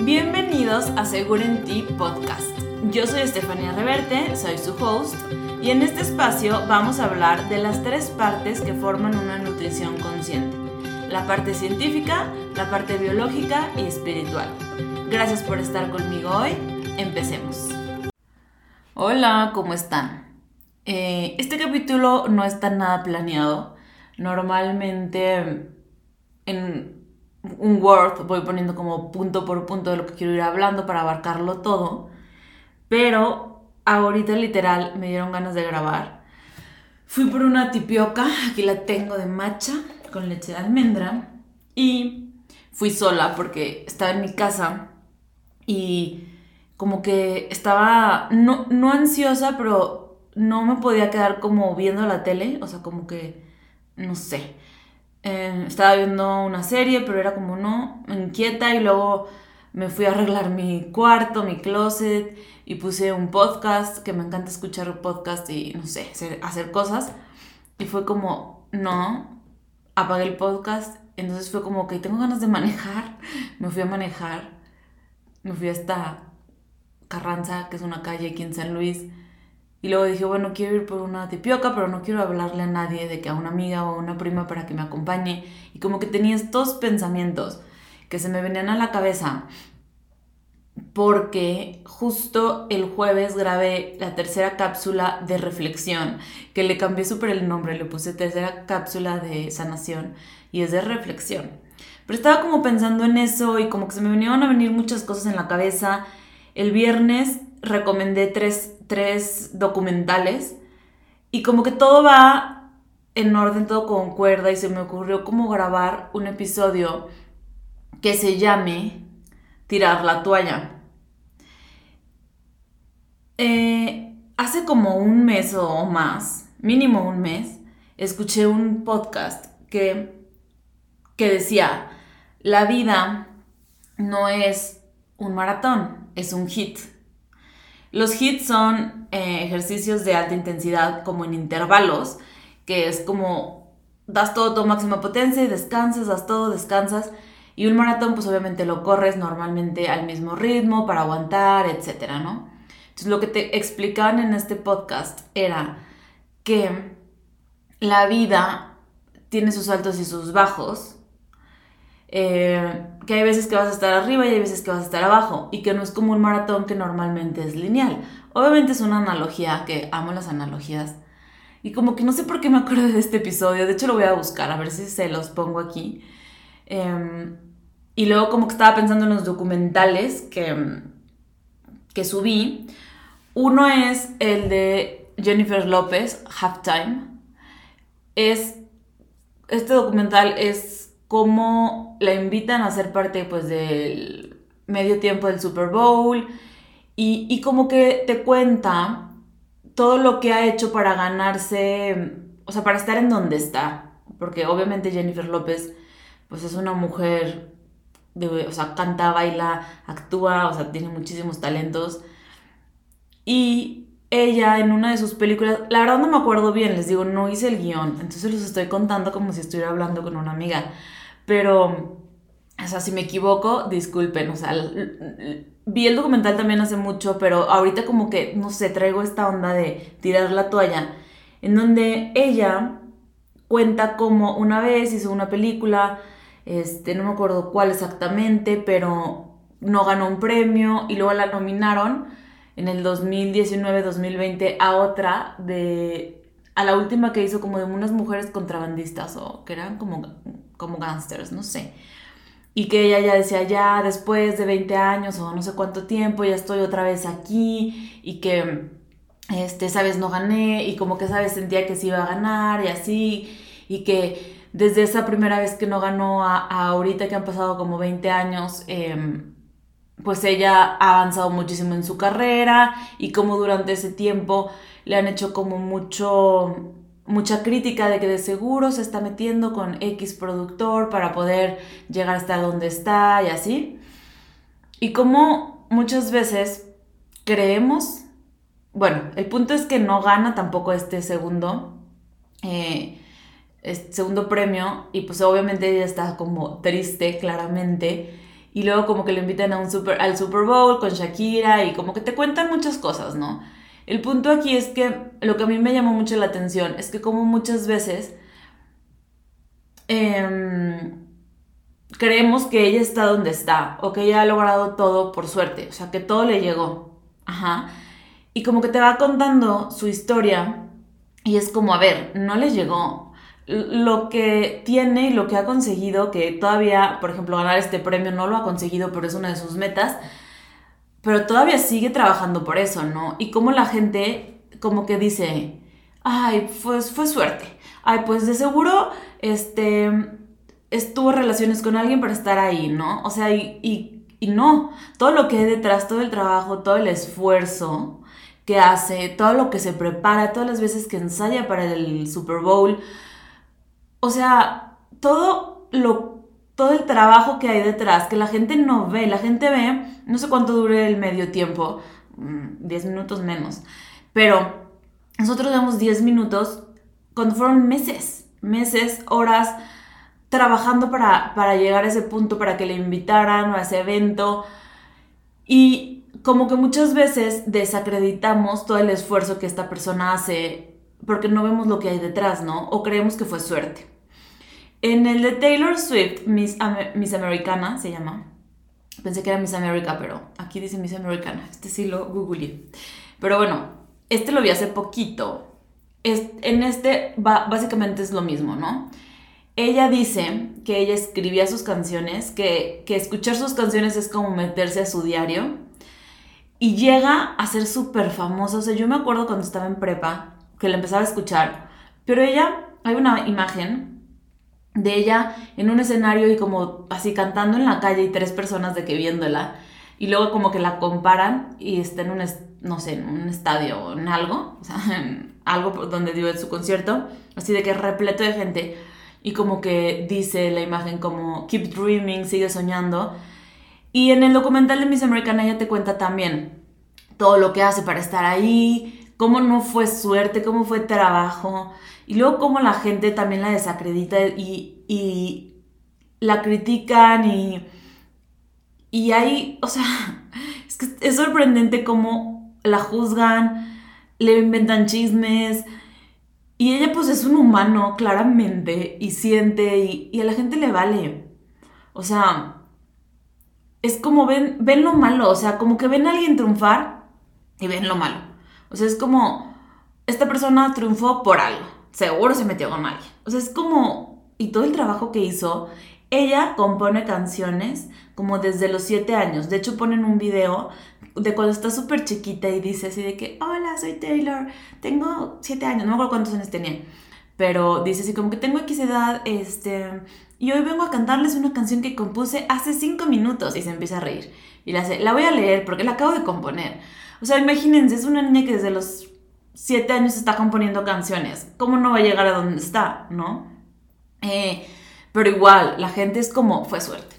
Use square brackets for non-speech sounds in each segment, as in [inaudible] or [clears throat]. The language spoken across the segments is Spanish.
Bienvenidos a Seguro en Ti Podcast. Yo soy Estefanía Reverte, soy su host, y en este espacio vamos a hablar de las tres partes que forman una nutrición consciente. La parte científica, la parte biológica y espiritual. Gracias por estar conmigo hoy. Empecemos. Hola, ¿cómo están? Eh, este capítulo no está nada planeado. Normalmente en un Word, voy poniendo como punto por punto de lo que quiero ir hablando para abarcarlo todo. Pero ahorita literal me dieron ganas de grabar. Fui por una tipioca, aquí la tengo de matcha con leche de almendra. Y fui sola porque estaba en mi casa y como que estaba no, no ansiosa, pero no me podía quedar como viendo la tele, o sea, como que, no sé eh, estaba viendo una serie, pero era como no, inquieta y luego me fui a arreglar mi cuarto, mi closet y puse un podcast, que me encanta escuchar podcast y no sé, hacer, cosas. Y fue como, no, apagué el podcast. Entonces fue como que tengo ganas de manejar. [laughs] Me fui a manejar. Me fui hasta Carranza, que es una calle aquí en San Luis. Y luego dije, bueno, quiero ir por una tipioca, pero no quiero hablarle a nadie de que a una amiga o a una prima para que me acompañe. Y como que tenía estos pensamientos que se me venían a la cabeza porque justo el jueves grabé la tercera cápsula de reflexión, que le cambié súper el nombre, le puse tercera cápsula de sanación y es de reflexión. Pero estaba como pensando en eso y como que se me venían a venir muchas cosas en la cabeza. El viernes recomendé tres, documentales y como que todo va en orden, todo concuerda y se me ocurrió como grabar un episodio que se llame Tirar la toalla. Eh, hace como un mes o más, mínimo un mes, escuché un podcast que, que decía, la vida no es un maratón, es un hit. Los hits son eh, ejercicios de alta intensidad como en intervalos, que es como das todo tu máxima potencia y descansas, das todo, descansas. Y un maratón pues obviamente lo corres normalmente al mismo ritmo para aguantar, etcétera, ¿no? Entonces lo que te explicaban en este podcast era que la vida tiene sus altos y sus bajos, eh, que hay veces que vas a estar arriba y hay veces que vas a estar abajo y que no es como un maratón que normalmente es lineal. Obviamente es una analogía, que amo las analogías. Y como que no sé por qué me acuerdo de este episodio, de hecho lo voy a buscar a ver si se los pongo aquí. Em, y luego como que estaba pensando en los documentales que, que subí. Uno es el de Jennifer López, Halftime. Es, este documental es cómo la invitan a ser parte pues del medio tiempo del Super Bowl. Y, como que te cuenta todo lo que ha hecho para ganarse, o sea, para estar en donde está, porque obviamente Jennifer López pues es una mujer, de, o sea, canta, baila, actúa, o sea, tiene muchísimos talentos. Y ella en una de sus películas, la verdad no me acuerdo bien, les digo, no hice el guion, entonces los estoy contando como si estuviera hablando con una amiga, pero, o sea, si me equivoco, disculpen, o sea, vi el documental también hace mucho, pero ahorita como que, no sé, traigo esta onda de tirar la toalla, en donde ella cuenta como una vez hizo una película, este, no me acuerdo cuál exactamente, pero no ganó un premio y luego la nominaron en el 2019-2020 a otra de a la última que hizo como de unas mujeres contrabandistas o que eran como, como gangsters, no sé. Y que ella ya decía, ya después de 20 años o no sé cuánto tiempo, ya estoy otra vez aquí y que este, esa vez no gané y como que esa vez sentía que se iba a ganar y así y que desde esa primera vez que no ganó a, ahorita que han pasado como 20 años, em, pues ella ha avanzado muchísimo en su carrera y como durante ese tiempo le han hecho como mucho mucha crítica de que de seguro se está metiendo con X productor para poder llegar hasta donde está y así. Y como muchas veces creemos, bueno, el punto es que no gana tampoco este segundo, eh, segundo premio y pues obviamente ella está como triste claramente y luego como que le invitan a un super, al Super Bowl con Shakira y como que te cuentan muchas cosas, ¿no? El punto aquí es que lo que a mí me llamó mucho la atención es que como muchas veces em, creemos que ella está donde está o que ella ha logrado todo por suerte, o sea, que todo le llegó. Ajá. Y como que te va contando su historia y es como, a ver, no le llegó. Lo que tiene y lo que ha conseguido, que todavía, por ejemplo, ganar este premio no lo ha conseguido, pero es una de sus metas, pero todavía sigue trabajando por eso, ¿no? Y como la gente como que dice, ay, pues fue suerte. Ay, pues de seguro, este, estuvo relaciones con alguien para estar ahí, ¿no? O sea, y, y no, todo lo que hay detrás, todo el trabajo, todo el esfuerzo que hace, todo lo que se prepara, todas las veces que ensaya para el Super Bowl, o sea, todo lo todo el trabajo que hay detrás, que la gente no ve, la gente ve, no sé cuánto dure el medio tiempo, 10 mm, minutos menos, pero nosotros vemos 10 minutos cuando fueron meses, meses, horas, trabajando para, para llegar a ese punto, para que le invitaran a ese evento. Y como que muchas veces desacreditamos todo el esfuerzo que esta persona hace porque no vemos lo que hay detrás, ¿no? O creemos que fue suerte. En el de Taylor Swift, Miss, Miss Americana se llama. Pensé que era Miss America, pero aquí dice Miss Americana. Este sí lo googleé. Pero bueno, este lo vi hace poquito. en este básicamente es lo mismo, ¿no? Ella dice que ella escribía sus canciones, que, que escuchar sus canciones es como meterse a su diario. Y llega a ser súper famosa. O sea, yo me acuerdo cuando estaba en prepa que la empezaba a escuchar. Pero ella, hay una imagen de ella en un escenario y como así cantando en la calle y tres personas de que viéndola y luego como que la comparan y está en un, no sé, en un estadio o en algo, o sea, [laughs] en algo donde dio su concierto, así de que repleto de gente y como que dice la imagen como keep dreaming, sigue soñando. Y en el documental de Miss Americana ella te cuenta también todo lo que hace para estar ahí, cómo no fue suerte, cómo fue trabajo, y luego cómo la gente también la desacredita y, la critican y, y hay, o sea, [laughs] es que es sorprendente cómo la juzgan, le inventan chismes. Y ella pues es un humano, claramente, y siente, y, y, a la gente le vale. O sea, es como ven, ven lo malo, o sea, como que ven a alguien triunfar y ven lo malo. O sea, es como, esta persona triunfó por algo seguro se metió con alguien. O sea, es como, y todo el trabajo que hizo, ella compone canciones como desde los siete años. De hecho, ponen un video de cuando está súper chiquita y dice así de que, hola, soy Taylor, tengo siete años, no me acuerdo cuántos años tenía. Pero dice así como que tengo X edad, este, y hoy vengo a cantarles una canción que compuse hace cinco minutos y se empieza a reír. Y la hace, la voy a leer porque la acabo de componer. O sea, imagínense, es una niña que desde los siete años está componiendo canciones. ¿Cómo no va a llegar a donde está, no? Eh, pero igual, la gente es como, fue suerte.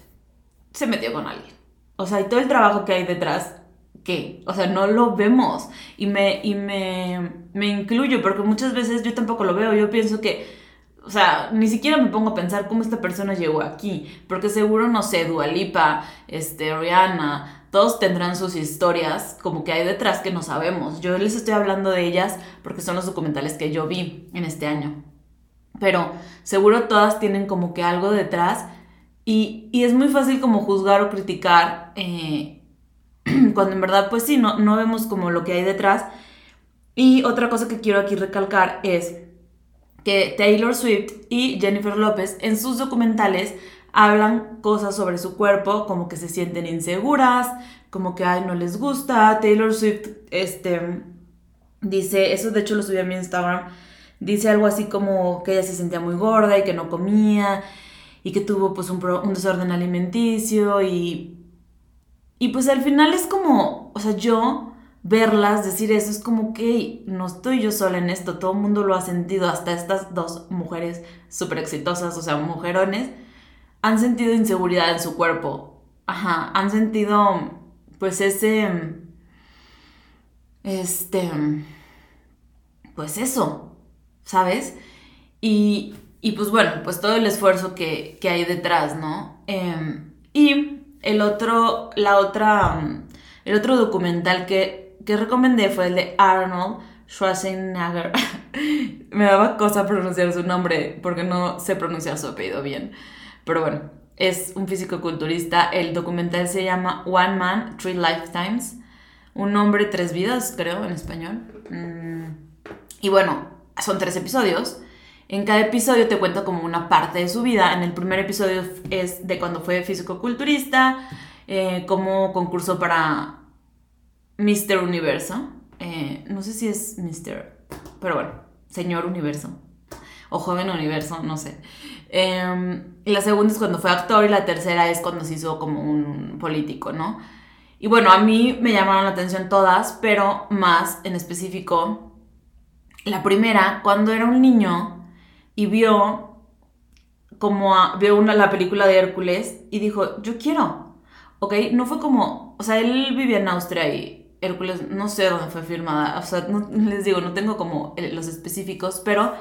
Se metió con alguien. O sea, y todo el trabajo que hay detrás, ¿qué? O sea, no lo vemos. Y me, y me, me incluyo, porque muchas veces yo tampoco lo veo. Yo pienso que, o sea, ni siquiera me pongo a pensar cómo esta persona llegó aquí. Porque seguro, no sé, Dualipa, este, Rihanna, todos tendrán sus historias como que hay detrás que no sabemos. Yo les estoy hablando de ellas porque son los documentales que yo vi en este año. Pero seguro todas tienen como que algo detrás y, es muy fácil como juzgar o criticar eh, [clears throat] cuando en verdad pues sí, no, no vemos como lo que hay detrás. Y otra cosa que quiero aquí recalcar es que Taylor Swift y Jennifer López en sus documentales hablan cosas sobre su cuerpo, como que se sienten inseguras, como que ay, no les gusta. Taylor Swift, este, dice, eso de hecho lo subí a mi Instagram, dice algo así como que ella se sentía muy gorda y que no comía y que tuvo pues un, un desorden alimenticio y, y pues al final es como, o sea, yo verlas, decir eso, es como que no estoy yo sola en esto, todo el mundo lo ha sentido, hasta estas dos mujeres súper exitosas, o sea, mujerones han sentido inseguridad en su cuerpo. Ajá, han sentido pues ese, este, pues eso, ¿sabes? Y, y pues bueno, pues todo el esfuerzo que, hay detrás, ¿no? Em, y el otro, la otra, el otro documental que, que recomendé fue el de Arnold Schwarzenegger. [laughs] Me daba cosa pronunciar su nombre porque no sé pronunciar su apellido bien. Pero bueno, es un físico-culturista. El documental se llama One Man, Three Lifetimes. Un hombre, tres vidas, creo, en español. Mm, y bueno, son tres episodios. En cada episodio te cuento como una parte de su vida. En el primer episodio es de cuando fue físico-culturista, eh, cómo concursó para Mr. Universo. Eh, no sé si es Mr. Pero bueno, Señor Universo. O Joven Universo, no sé. Y la segunda es cuando fue actor y la tercera es cuando se hizo como un político, ¿no? Y bueno, a mí me llamaron la atención todas, pero más en específico, la primera, cuando era un niño y vio como vio una, la película de Hércules y dijo, yo quiero, ¿ok? No fue como, o sea, él vivía en Austria y Hércules, no sé dónde fue filmada, o sea, les digo, no tengo como los específicos, pero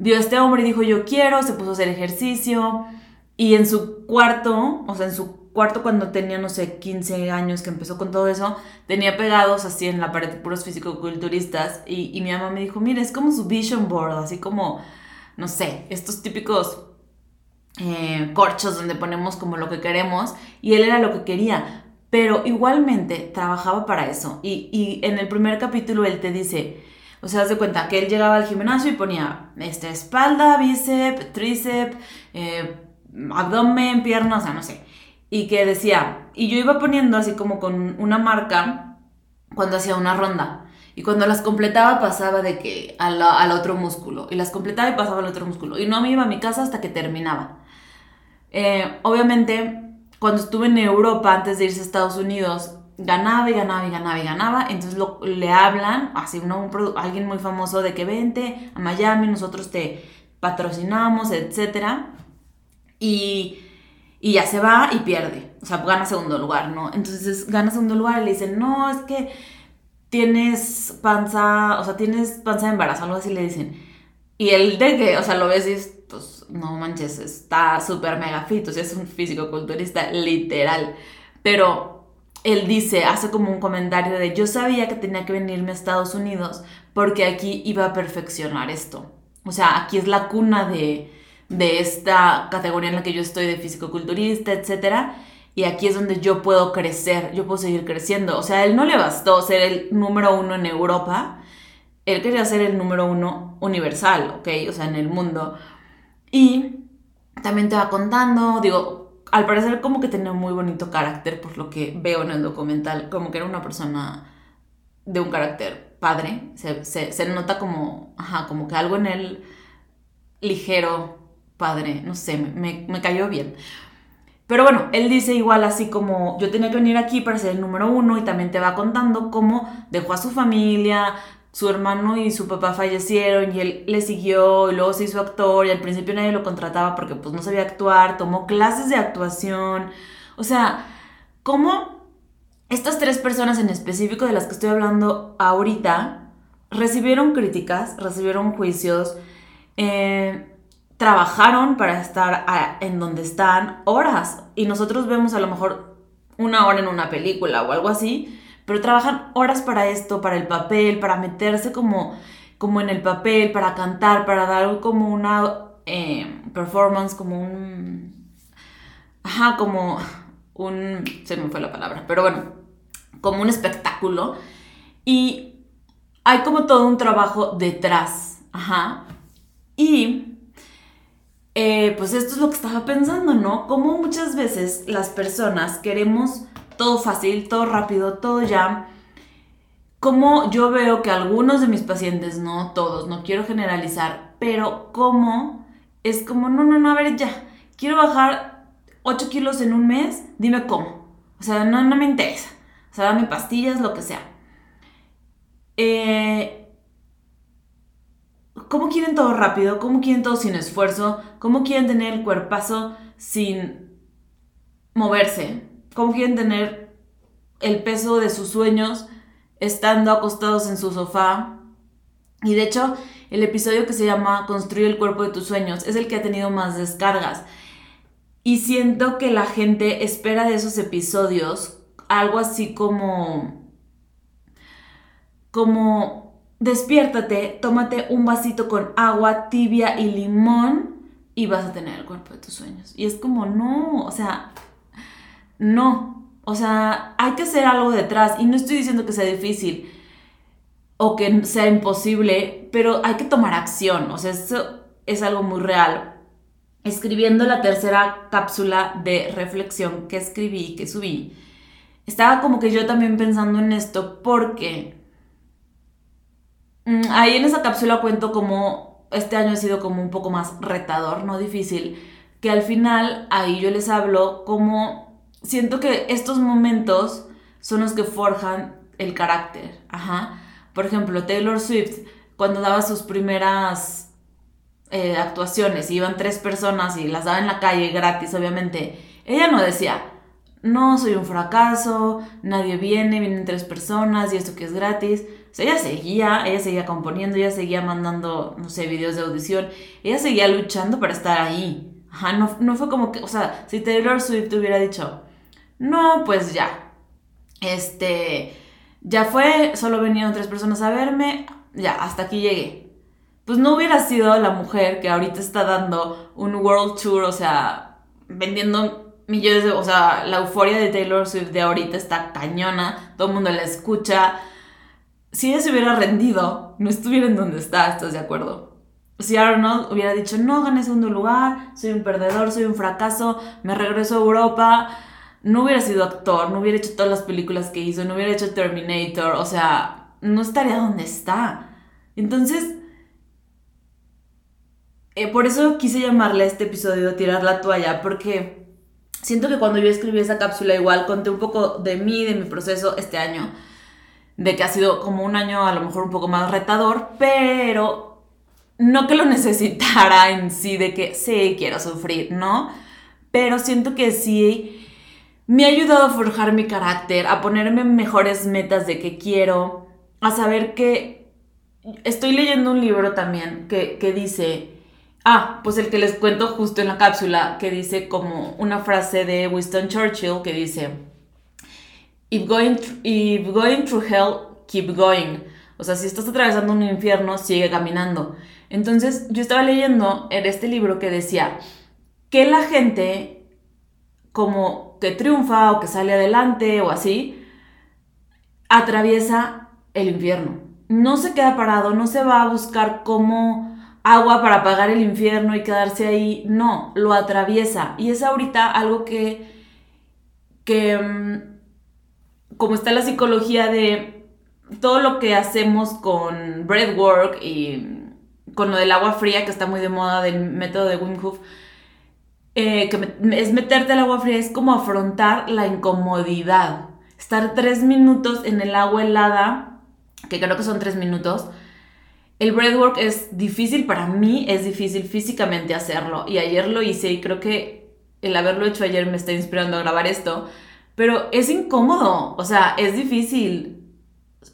vio a este hombre y dijo, yo quiero, se puso a hacer ejercicio. Y en su cuarto, o sea, en su cuarto cuando tenía, no sé, 15 años que empezó con todo eso, tenía pegados así en la pared puros físico-culturistas y, y mi mamá me dijo, mira, es como su vision board, así como, no sé, estos típicos eh, corchos donde ponemos como lo que queremos. Y él era lo que quería, pero igualmente trabajaba para eso. Y, y en el primer capítulo él te dice, o sea, haz de cuenta que él llegaba al gimnasio y ponía esta espalda, bíceps, tríceps, eh, abdomen, piernas, o sea, no sé y que decía, y yo iba poniendo así como con una marca cuando hacía una ronda. Y cuando las completaba pasaba de que al, al, otro músculo. Y las completaba y pasaba al otro músculo. Y no me iba a mi casa hasta que terminaba. Eh, obviamente, cuando estuve en Europa antes de irse a Estados Unidos, ganaba y ganaba y ganaba y ganaba. Entonces lo, le hablan, así un, alguien muy famoso de que vente a Miami, nosotros te patrocinamos, etc. Y y ya se va y pierde, o sea, gana segundo lugar, ¿no? Entonces gana segundo lugar y le dicen, no, es que tienes panza, o sea, tienes panza de embarazo, algo así le dicen. Y él de que, o sea, lo ves y es, pues, no manches, está súper mega fit, o sea, es un físico culturista literal. Pero él dice, hace como un comentario de, yo sabía que tenía que venirme a Estados Unidos porque aquí iba a perfeccionar esto. O sea, aquí es la cuna de, de esta categoría en la que yo estoy de físico-culturista, etc. Y aquí es donde yo puedo crecer, yo puedo seguir creciendo. O sea, él no le bastó ser el número uno en Europa, él quería ser el número uno universal, ¿ok? O sea, en el mundo. Y también te va contando, digo, al parecer como que tenía muy bonito carácter, por lo que veo en el documental, como que era una persona de un carácter padre, se, se nota como, ajá, como que algo en él ligero, padre, no sé, me, cayó bien. Pero bueno, él dice igual así como yo tenía que venir aquí para ser el número uno y también te va contando cómo dejó a su familia, su hermano y su papá fallecieron y él le siguió y luego se hizo actor y al principio nadie lo contrataba porque pues no sabía actuar, tomó clases de actuación. O sea, cómo estas tres personas en específico de las que estoy hablando ahorita recibieron críticas, recibieron juicios. Eh, trabajaron para estar en donde están horas y nosotros vemos a lo mejor una hora en una película o algo así, pero trabajan horas para esto, para el papel, para meterse como, como en el papel, para cantar, para dar como una eh, performance, como un... Ajá, como un... se me fue la palabra, pero bueno, como un espectáculo. Y hay como todo un trabajo detrás, ajá. Y eh, pues esto es lo que estaba pensando, ¿no? Como muchas veces las personas queremos todo fácil, todo rápido, todo ya. Como yo veo que algunos de mis pacientes, no todos, no quiero generalizar, pero como es como, no, no, no, a ver, ya, quiero bajar 8 kilos en un mes, dime cómo. O sea, no, no me interesa. O sea, dame pastillas, lo que sea. Eh, ¿Cómo quieren todo rápido? ¿Cómo quieren todo sin esfuerzo? ¿Cómo quieren tener el cuerpazo sin moverse? ¿Cómo quieren tener el peso de sus sueños estando acostados en su sofá? Y de hecho, el episodio que se llama Construye el cuerpo de tus sueños es el que ha tenido más descargas. Y siento que la gente espera de esos episodios algo así como... Como... Despiértate, tómate un vasito con agua tibia y limón y vas a tener el cuerpo de tus sueños. Y es como, no, o sea, no. O sea, hay que hacer algo detrás. Y no estoy diciendo que sea difícil o que sea imposible, pero hay que tomar acción. O sea, eso es algo muy real. Escribiendo la tercera cápsula de reflexión que escribí, y que subí, estaba como que yo también pensando en esto porque mm, ahí en esa cápsula cuento como este año ha sido como un poco más retador, no difícil, que al final ahí yo les hablo como siento que estos momentos son los que forjan el carácter, ajá por ejemplo, Taylor Swift, cuando daba sus primeras eh, actuaciones, iban tres personas y las daba en la calle gratis, obviamente, ella no decía, no, soy un fracaso, nadie viene, vienen tres personas y esto que es gratis. O sea, ella seguía, ella seguía componiendo, ella seguía mandando, no sé, videos de audición, ella seguía luchando para estar ahí. Ajá, no, no fue como que, o sea, si Taylor Swift hubiera dicho, no, pues ya, este, ya fue, solo venían tres personas a verme, ya, hasta aquí llegué. Pues no hubiera sido la mujer que ahorita está dando un world tour, o sea, vendiendo millones de, o sea, la euforia de Taylor Swift de ahorita está cañona, todo el mundo la escucha. Si ella se hubiera rendido, no estuviera en donde está, ¿estás de acuerdo? Si Arnold hubiera dicho, no gané segundo lugar, soy un perdedor, soy un fracaso, me regreso a Europa, no hubiera sido actor, no hubiera hecho todas las películas que hizo, no hubiera hecho Terminator, o sea, no estaría donde está. Entonces, eh, por eso quise llamarle a este episodio Tirar la toalla, porque siento que cuando yo escribí esa cápsula igual conté un poco de mí, de mi proceso este año, de que ha sido como un año a lo mejor un poco más retador, pero no que lo [laughs] necesitara en sí, de que sí, quiero sufrir, ¿no? Pero siento que sí me ha ayudado a forjar mi carácter, a ponerme mejores metas de qué quiero, a saber que estoy leyendo un libro también que, dice, ah, pues el que les cuento justo en la cápsula, que dice como una frase de Winston Churchill que dice, if going, if going through hell, keep going. O sea, si estás atravesando un infierno, sigue caminando. Entonces, yo estaba leyendo en este libro que decía que la gente como que triunfa o que sale adelante o así, atraviesa el infierno. No se queda parado, no se va a buscar como agua para apagar el infierno y quedarse ahí. No, lo atraviesa. Y es ahorita algo que, que mm, como está la psicología de todo lo que hacemos con breathwork y con lo del agua fría, que está muy de moda del método de Wim Hof, eh, es meterte al agua fría, es como afrontar la incomodidad. Estar tres minutos en el agua helada, que creo que son tres minutos. El breathwork es difícil para mí, es difícil físicamente hacerlo. Y ayer lo hice y creo que el haberlo hecho ayer me está inspirando a grabar esto. Pero es incómodo, o sea, es difícil.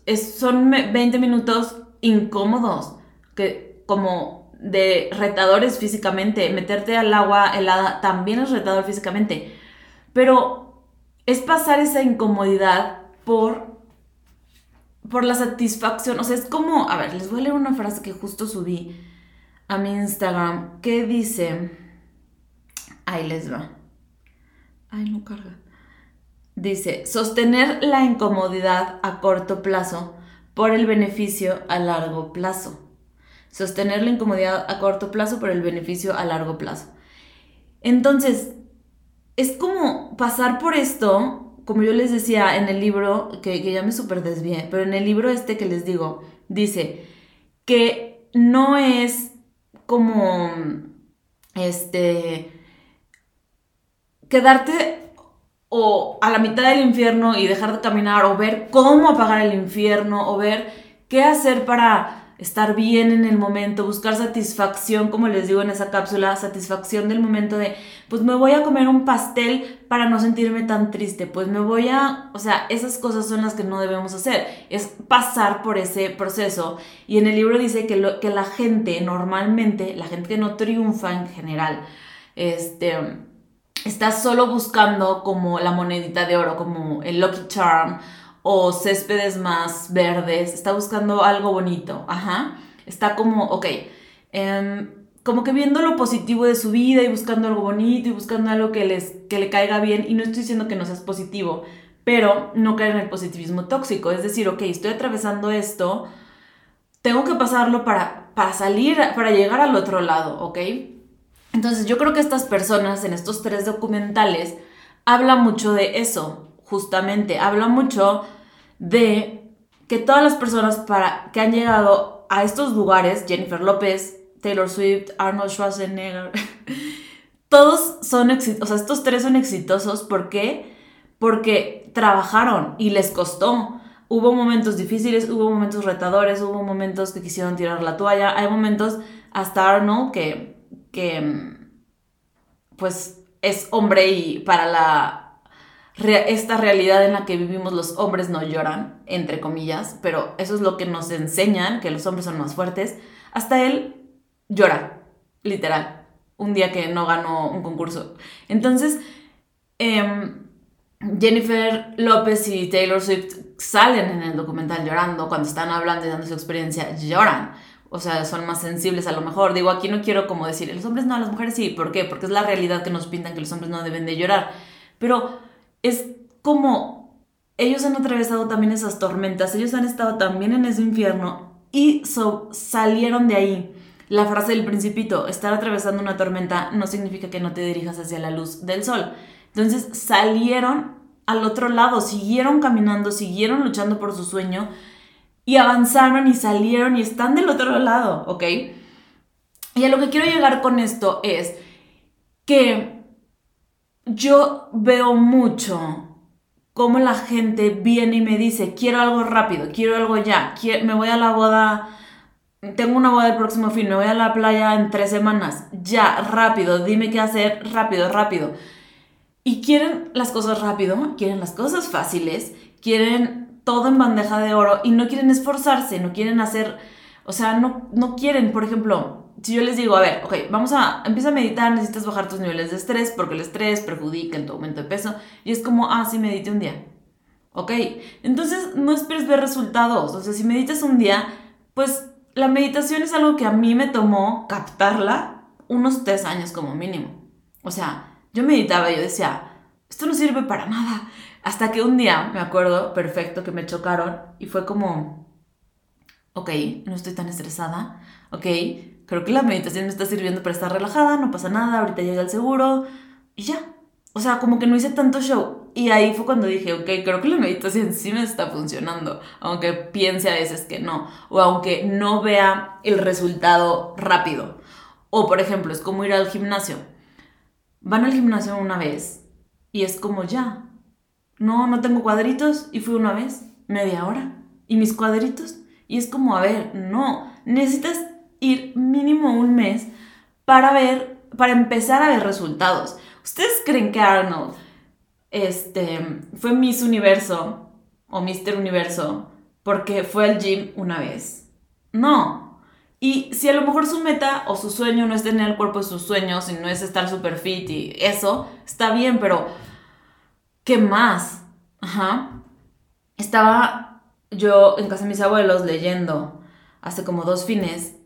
Es, son 20 minutos incómodos, que como de retadores físicamente. Meterte al agua helada también es retador físicamente. Pero es pasar esa incomodidad por, por la satisfacción. O sea, es como, a ver, les voy a leer una frase que justo subí a mi Instagram que dice, ahí les va. Ay, no carga. Dice, sostener la incomodidad a corto plazo por el beneficio a largo plazo sostener la incomodidad a corto plazo por el beneficio a largo plazo. Entonces, es como pasar por esto, como yo les decía en el libro, que, ya me super desvié, pero en el libro este que les digo, dice que no es como, este, quedarte o a la mitad del infierno y dejar de caminar o ver cómo apagar el infierno o ver qué hacer para estar bien en el momento, buscar satisfacción, como les digo en esa cápsula, satisfacción del momento de, pues me voy a comer un pastel para no sentirme tan triste, pues me voy a, o sea, esas cosas son las que no debemos hacer, es pasar por ese proceso. Y en el libro dice que, lo, que la gente normalmente, la gente que no triunfa en general, este, está solo buscando como la monedita de oro, como el Lucky Charm o céspedes más verdes, está buscando algo bonito, ajá, está como, ok, em, como que viendo lo positivo de su vida y buscando algo bonito y buscando algo que, les, que le caiga bien, y no estoy diciendo que no seas positivo, pero no caer en el positivismo tóxico, es decir, ok, estoy atravesando esto, tengo que pasarlo para, para salir, para llegar al otro lado, ¿ok? Entonces yo creo que estas personas en estos tres documentales hablan mucho de eso, justamente, hablan mucho de que todas las personas para, que han llegado a estos lugares, Jennifer López, Taylor Swift, Arnold Schwarzenegger, [laughs] todos son exitosos, o sea, estos tres son exitosos, ¿por qué? Porque trabajaron y les costó. Hubo momentos difíciles, hubo momentos retadores, hubo momentos que quisieron tirar la toalla, hay momentos hasta Arnold que, que pues es hombre y para la esta realidad en la que vivimos los hombres no lloran, entre comillas, pero eso es lo que nos enseñan, que los hombres son más fuertes. Hasta él llora, literal, un día que no ganó un concurso. Entonces, em, Jennifer López y Taylor Swift salen en el documental llorando, cuando están hablando y dando su experiencia, lloran. O sea, son más sensibles a lo mejor. Digo, aquí no quiero como decir, los hombres no, las mujeres sí. ¿Por qué? Porque es la realidad que nos pintan que los hombres no deben de llorar. Pero es como ellos han atravesado también esas tormentas, ellos han estado también en ese infierno y salieron de ahí. La frase del principito, estar atravesando una tormenta no significa que no te dirijas hacia la luz del sol. Entonces salieron al otro lado, siguieron caminando, siguieron luchando por su sueño y avanzaron y salieron y están del otro lado, ¿ok? Y a lo que quiero llegar con esto es que yo veo mucho cómo la gente viene y me dice, quiero algo rápido, quiero algo ya, me voy a la boda, tengo una boda el próximo fin, me voy a la playa en tres semanas, ya, rápido, dime qué hacer, rápido, rápido. Y quieren las cosas rápido, quieren las cosas fáciles, quieren todo en bandeja de oro y no quieren esforzarse, no quieren hacer, o sea, no, no quieren, por ejemplo, si yo les digo, a ver, ok, vamos a, empieza a meditar, necesitas bajar tus niveles de estrés porque el estrés perjudica en tu aumento de peso y es como, ah, sí, medite un día. Ok, entonces no esperes ver resultados, o sea, si meditas un día, pues la meditación es algo que a mí me tomó captarla unos tres años como mínimo. O sea, yo meditaba y yo decía, esto no sirve para nada. Hasta que un día, me acuerdo perfecto, que me chocaron y fue como, ok, no estoy tan estresada, ok, creo que la meditación me está sirviendo para estar relajada, no pasa nada, ahorita llega el seguro y ya. O sea, como que no hice tanto show. Y ahí fue cuando dije, ok, creo que la meditación sí me está funcionando, aunque piense a veces que no, o aunque no vea el resultado rápido. O por ejemplo, es como ir al gimnasio. Van al gimnasio una vez y es como ya. No, no tengo cuadritos y fui una vez, media hora. ¿Y mis cuadritos? Y es como, a ver, no, necesitas ir mínimo un mes para ver, para empezar a ver resultados. ¿Ustedes creen que Arnold este, fue Miss Universo o Mister Universo porque fue al gym una vez? No. Y si a lo mejor su meta o su sueño no es tener el cuerpo de sus sueños y no es estar super fit y eso, está bien, pero ¿qué más? Ajá. Estaba yo en casa de mis abuelos leyendo hace como dos fines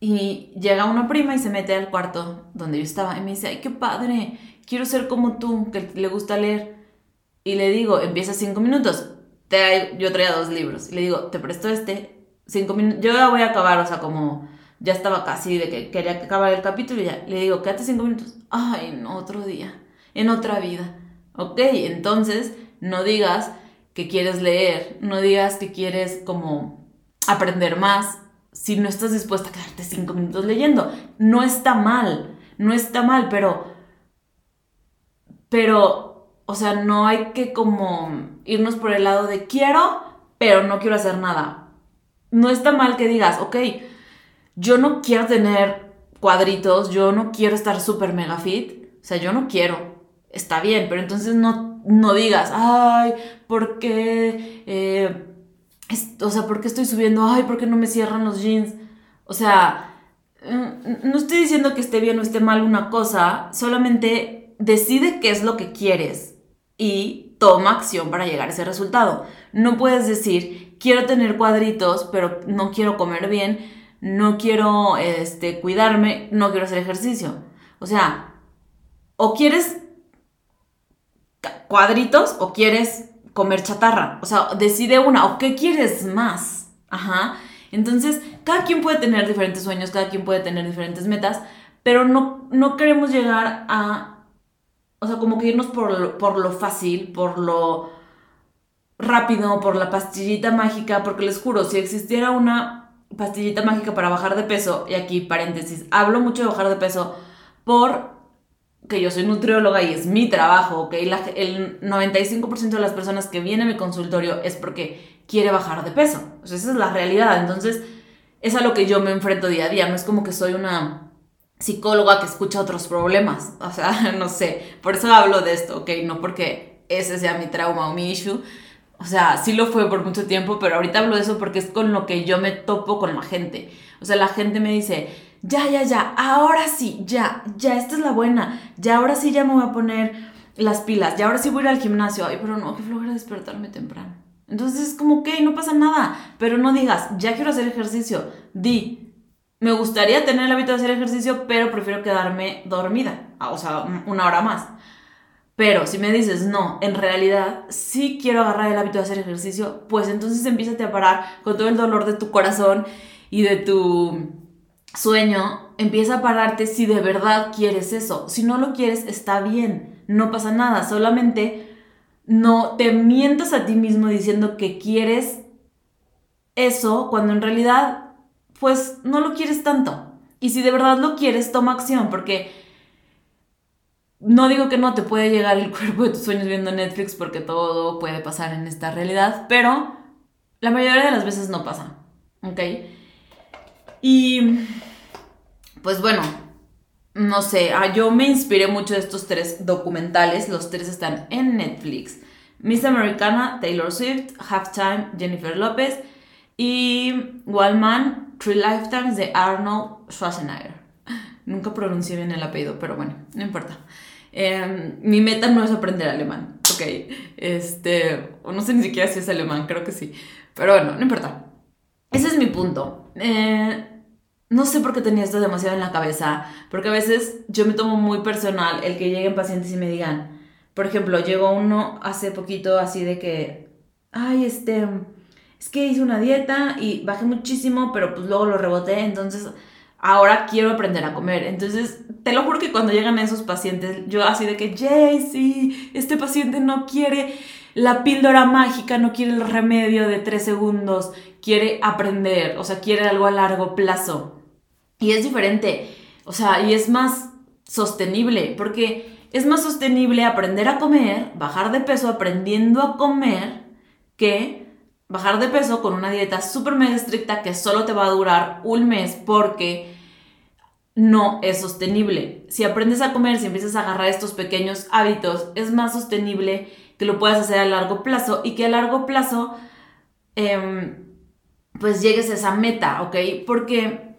y llega una prima y se mete al cuarto donde yo estaba y me dice, ay, qué padre, quiero ser como tú, que le gusta leer. Y le digo, empieza cinco minutos. Te, yo traía dos libros. Y le digo, te presto este, cinco minutos. Yo ya voy a acabar, o sea, como ya estaba casi de que quería acabar el capítulo y ya. Le digo, quédate cinco minutos. Ay, en otro día, en otra vida. Ok, entonces no digas que quieres leer, no digas que quieres como aprender más, si no estás dispuesta a quedarte cinco minutos leyendo. No está mal, no está mal, pero, pero, o sea, no hay que como irnos por el lado de quiero, pero no quiero hacer nada. No está mal que digas, ok, yo no quiero tener cuadritos, yo no quiero estar súper mega fit, o sea, yo no quiero. Está bien, pero entonces no, no digas, ay, ¿por qué? Eh, o sea, ¿por qué estoy subiendo? Ay, ¿por qué no me cierran los jeans? O sea, mm, no estoy diciendo que esté bien o esté mal una cosa, solamente decide qué es lo que quieres y toma acción para llegar a ese resultado. No puedes decir, quiero tener cuadritos, pero no quiero comer bien, no quiero este, cuidarme, no quiero hacer ejercicio. O sea, o quieres cuadritos o quieres comer chatarra. O sea, decide una, o qué quieres más. Ajá. Entonces, cada quien puede tener diferentes sueños, cada quien puede tener diferentes metas, pero no, no queremos llegar a, o sea, como que irnos por por lo fácil, por lo rápido, por la pastillita mágica, porque les juro, si existiera una pastillita mágica para bajar de peso, y aquí paréntesis, hablo mucho de bajar de peso por que yo soy nutrióloga y es mi trabajo, ¿ok? el 95% de las personas que vienen a mi consultorio es porque quiere bajar de peso. O sea, esa es la realidad. Entonces, es a lo que yo me enfrento día a día. No es como que soy una psicóloga que escucha otros problemas. O sea, [laughs] no sé. Por eso hablo de esto, ¿ok? No porque ese sea mi trauma o mi issue. O sea, sí lo fue por mucho tiempo, pero ahorita hablo de eso porque es con lo que yo me topo con la gente. O sea, la gente me dice, ya, ya, ya, ahora sí, ya, ya, esta es la buena, ya, ahora sí ya me voy a poner las pilas, ya, ahora sí voy a ir al gimnasio, ay, pero no, qué flojera despertarme temprano. Entonces es como, ok, no pasa nada, pero no digas, ya quiero hacer ejercicio, di, me gustaría tener el hábito de hacer ejercicio, pero prefiero quedarme dormida, ah, o sea, una hora más. Pero si me dices, no, en realidad sí quiero agarrar el hábito de hacer ejercicio, pues entonces empiezas a parar con todo el dolor de tu corazón y de tu sueño, empieza a pararte si de verdad quieres eso. Si no lo quieres, está bien, no pasa nada, solamente no te mientas a ti mismo diciendo que quieres eso cuando en realidad pues no lo quieres tanto. Y si de verdad lo quieres, toma acción, porque no digo que no te puede llegar el [laughs] cuerpo de tus sueños viendo Netflix, porque todo puede pasar en esta realidad, pero la mayoría de las veces no pasa, ¿ok? Y pues bueno, no sé, ah, yo me inspiré mucho de estos tres documentales, los tres están en Netflix. Miss Americana, Taylor Swift, Halftime, Jennifer Lopez y Wallman, Three Lifetimes de Arnold Schwarzenegger. Nunca pronuncié bien el apellido, pero bueno, no importa. Em, mi meta no es aprender alemán, ok. Este, no sé ni siquiera si es alemán, creo que sí. Pero bueno, no importa. Ese es mi punto. Eh, no sé por qué tenía esto demasiado en la cabeza, porque a veces yo me tomo muy personal el que lleguen pacientes y me digan, por ejemplo, llegó uno hace poquito así de que, ay, este, es que hice una dieta y bajé muchísimo, pero pues luego lo reboté, entonces ahora quiero aprender a comer. Entonces, te lo juro que cuando llegan esos pacientes, yo así de que, Jay, sí, este paciente no quiere la píldora mágica, no quiere el remedio de tres segundos, quiere aprender, o sea, quiere algo a largo plazo. Y es diferente, o sea, y es más sostenible, porque es más sostenible aprender a comer, bajar de peso aprendiendo a comer, que bajar de peso con una dieta súper mega estricta que solo te va a durar un mes porque no es sostenible. Si aprendes a comer, si empiezas a agarrar estos pequeños hábitos, es más sostenible que lo puedas hacer a largo plazo y que a largo plazo em, pues llegues a esa meta, ¿ok? Porque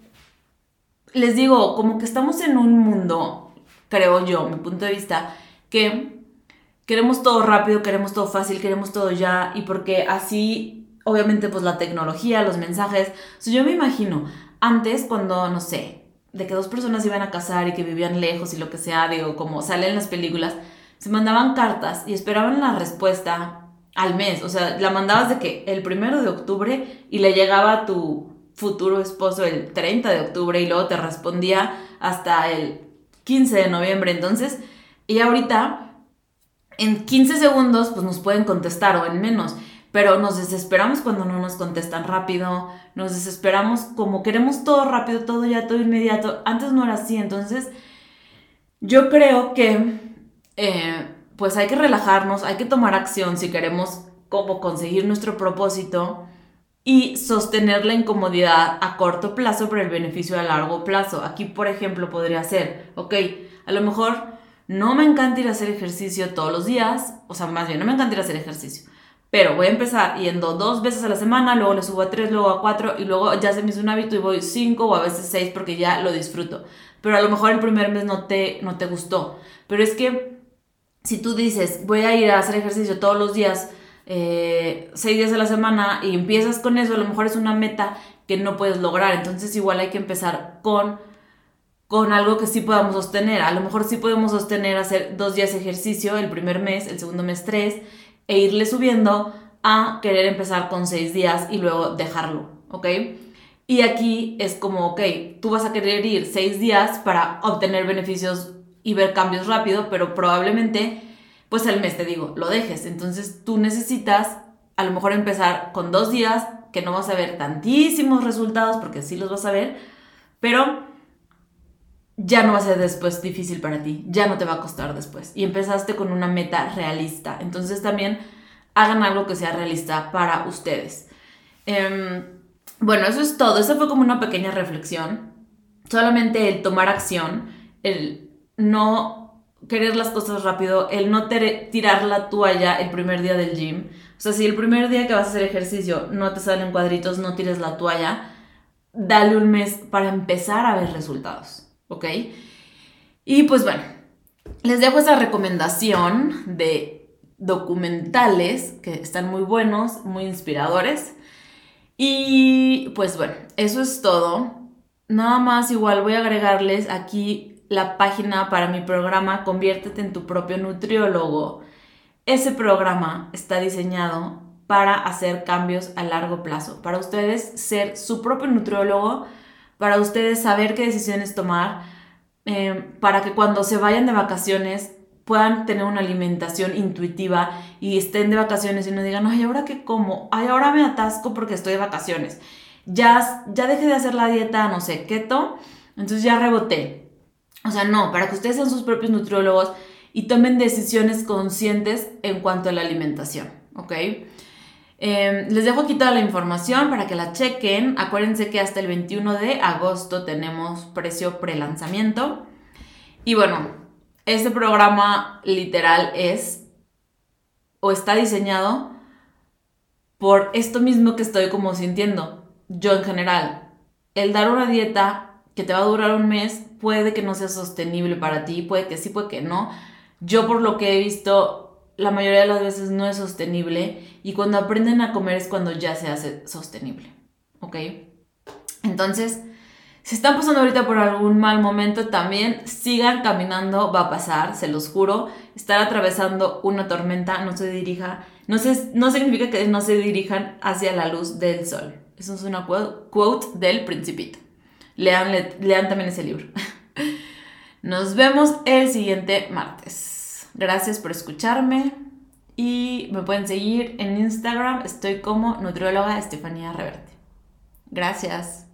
les digo, como que estamos en un mundo, creo yo, mi punto de vista, que queremos todo rápido, queremos todo fácil, queremos todo ya, y porque así, obviamente, pues la tecnología, los mensajes, o yo me imagino, antes cuando, no sé, de que dos personas iban a casar y que vivían lejos y lo que sea, digo, como sale en las películas, se mandaban cartas y esperaban la respuesta al mes, o sea, la mandabas de que el primero de octubre y le llegaba tu futuro esposo el 30 de octubre y luego te respondía hasta el 15 de noviembre. Entonces, y ahorita, en 15 segundos, pues nos pueden contestar o en menos. Pero nos desesperamos cuando no nos contestan rápido, nos desesperamos como queremos todo rápido, todo ya, todo inmediato. Antes no era así, entonces yo creo que eh, pues hay que relajarnos, hay que tomar acción si queremos como conseguir nuestro propósito y sostener la incomodidad a corto plazo por el beneficio a largo plazo. Aquí, por ejemplo, podría ser, ok, a lo mejor no me encanta ir a hacer ejercicio todos los días, o sea, más bien, no me encanta ir a hacer ejercicio, pero voy a empezar yendo dos veces a la semana, luego le subo a tres, luego a cuatro, y luego ya se me hizo un hábito y voy cinco o a veces seis porque ya lo disfruto. Pero a lo mejor el primer mes no te, no te gustó. Pero es que si tú dices, voy a ir a hacer ejercicio todos los días, eh, seis días a la semana, y empiezas con eso, a lo mejor es una meta que no puedes lograr. Entonces igual hay que empezar con, con algo que sí podamos sostener. A lo mejor sí podemos sostener hacer dos días de ejercicio el primer mes, el segundo mes tres, e irle subiendo a querer empezar con seis días y luego dejarlo, ¿ok? Y aquí es como, ok, tú vas a querer ir seis días para obtener beneficios y ver cambios rápido, pero probablemente, pues el mes te digo, lo dejes. Entonces tú necesitas a lo mejor empezar con dos días, que no vas a ver tantísimos resultados, porque sí los vas a ver, pero ya no va a ser después difícil para ti, ya no te va a costar después. Y empezaste con una meta realista. Entonces también hagan algo que sea realista para ustedes. Em, bueno, eso es todo. Esa fue como una pequeña reflexión. Solamente el tomar acción, el no querer las cosas rápido, el no tirar la toalla el primer día del gym. O sea, si el primer día que vas a hacer ejercicio no te salen cuadritos, no tires la toalla, dale un mes para empezar a ver resultados, ¿ok? Y pues bueno, les dejo esa recomendación de documentales que están muy buenos, muy inspiradores. Y pues bueno, eso es todo. Nada más igual voy a agregarles aquí la página para mi programa Conviértete en tu propio nutriólogo. Ese programa está diseñado para hacer cambios a largo plazo, para ustedes ser su propio nutriólogo, para ustedes saber qué decisiones tomar, eh, para que cuando se vayan de vacaciones puedan tener una alimentación intuitiva y estén de vacaciones y no digan, ay, ¿ahora qué como? Ay, ahora me atasco porque estoy de vacaciones. Ya, ya dejé de hacer la dieta, no sé, keto, entonces ya reboté. O sea, no, para que ustedes sean sus propios nutriólogos y tomen decisiones conscientes en cuanto a la alimentación, ¿ok? Em, les dejo aquí toda la información para que la chequen. Acuérdense que hasta el 21 de agosto tenemos precio prelanzamiento. Y bueno, este programa literal es o está diseñado por esto mismo que estoy como sintiendo yo en general. El dar una dieta que te va a durar un mes puede que no sea sostenible para ti, puede que sí, puede que no. Yo por lo que he visto, la mayoría de las veces no es sostenible y cuando aprenden a comer es cuando ya se hace sostenible. ¿Ok? Entonces, si están pasando ahorita por algún mal momento, también sigan caminando, va a pasar, se los juro. Estar atravesando una tormenta no se dirija, no, se, no significa que no se dirijan hacia la luz del sol. Eso es una quote del principito. Lean, lean también ese libro. [laughs] Nos vemos el siguiente martes. Gracias por escucharme y me pueden seguir en Instagram. Estoy como nutrióloga Estefanía Reverte. Gracias.